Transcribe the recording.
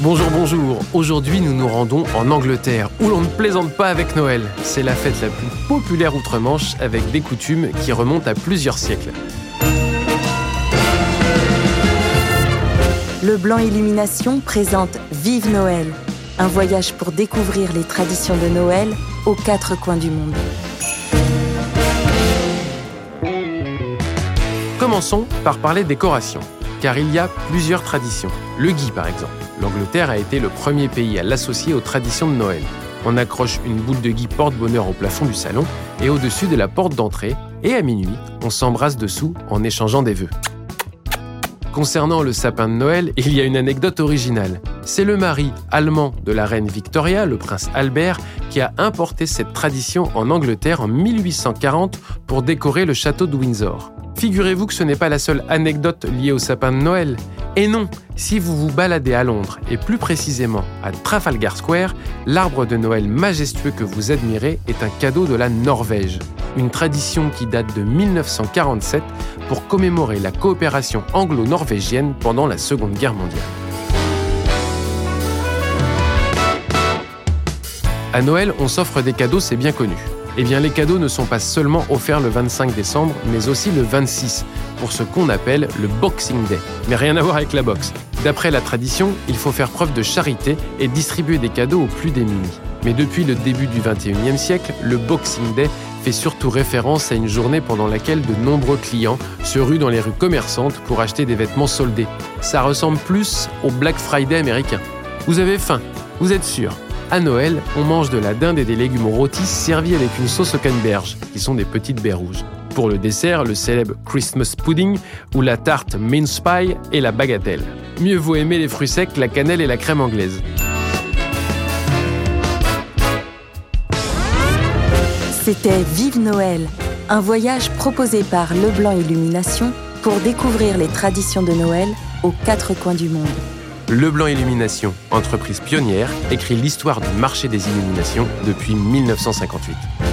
Bonjour, bonjour. Aujourd'hui, nous nous rendons en Angleterre, où l'on ne plaisante pas avec Noël. C'est la fête la plus populaire outre-Manche, avec des coutumes qui remontent à plusieurs siècles. Le Blanc Illumination présente Vive Noël, un voyage pour découvrir les traditions de Noël aux quatre coins du monde. Commençons par parler décoration, car il y a plusieurs traditions. Le gui, par exemple. L'Angleterre a été le premier pays à l'associer aux traditions de Noël. On accroche une boule de gui porte-bonheur au plafond du salon et au-dessus de la porte d'entrée, et à minuit, on s'embrasse dessous en échangeant des vœux. Concernant le sapin de Noël, il y a une anecdote originale. C'est le mari allemand de la reine Victoria, le prince Albert, qui a importé cette tradition en Angleterre en 1840 pour décorer le château de Windsor. Figurez-vous que ce n'est pas la seule anecdote liée au sapin de Noël. Et non, si vous vous baladez à Londres, et plus précisément à Trafalgar Square, l'arbre de Noël majestueux que vous admirez est un cadeau de la Norvège. Une tradition qui date de 1947 pour commémorer la coopération anglo-norvégienne pendant la Seconde Guerre mondiale. À Noël, on s'offre des cadeaux, c'est bien connu. Eh bien, les cadeaux ne sont pas seulement offerts le 25 décembre, mais aussi le 26, pour ce qu'on appelle le Boxing Day. Mais rien à voir avec la boxe. D'après la tradition, il faut faire preuve de charité et distribuer des cadeaux aux plus démunis. Mais depuis le début du 21e siècle, le Boxing Day fait surtout référence à une journée pendant laquelle de nombreux clients se ruent dans les rues commerçantes pour acheter des vêtements soldés. Ça ressemble plus au Black Friday américain. Vous avez faim, vous êtes sûr à Noël, on mange de la dinde et des légumes rôtis servis avec une sauce au canneberge, qui sont des petites baies rouges. Pour le dessert, le célèbre Christmas pudding ou la tarte mince pie et la bagatelle. Mieux vaut aimer les fruits secs, la cannelle et la crème anglaise. C'était Vive Noël, un voyage proposé par Leblanc Illumination pour découvrir les traditions de Noël aux quatre coins du monde. Leblanc Illumination, entreprise pionnière, écrit l'histoire du marché des illuminations depuis 1958.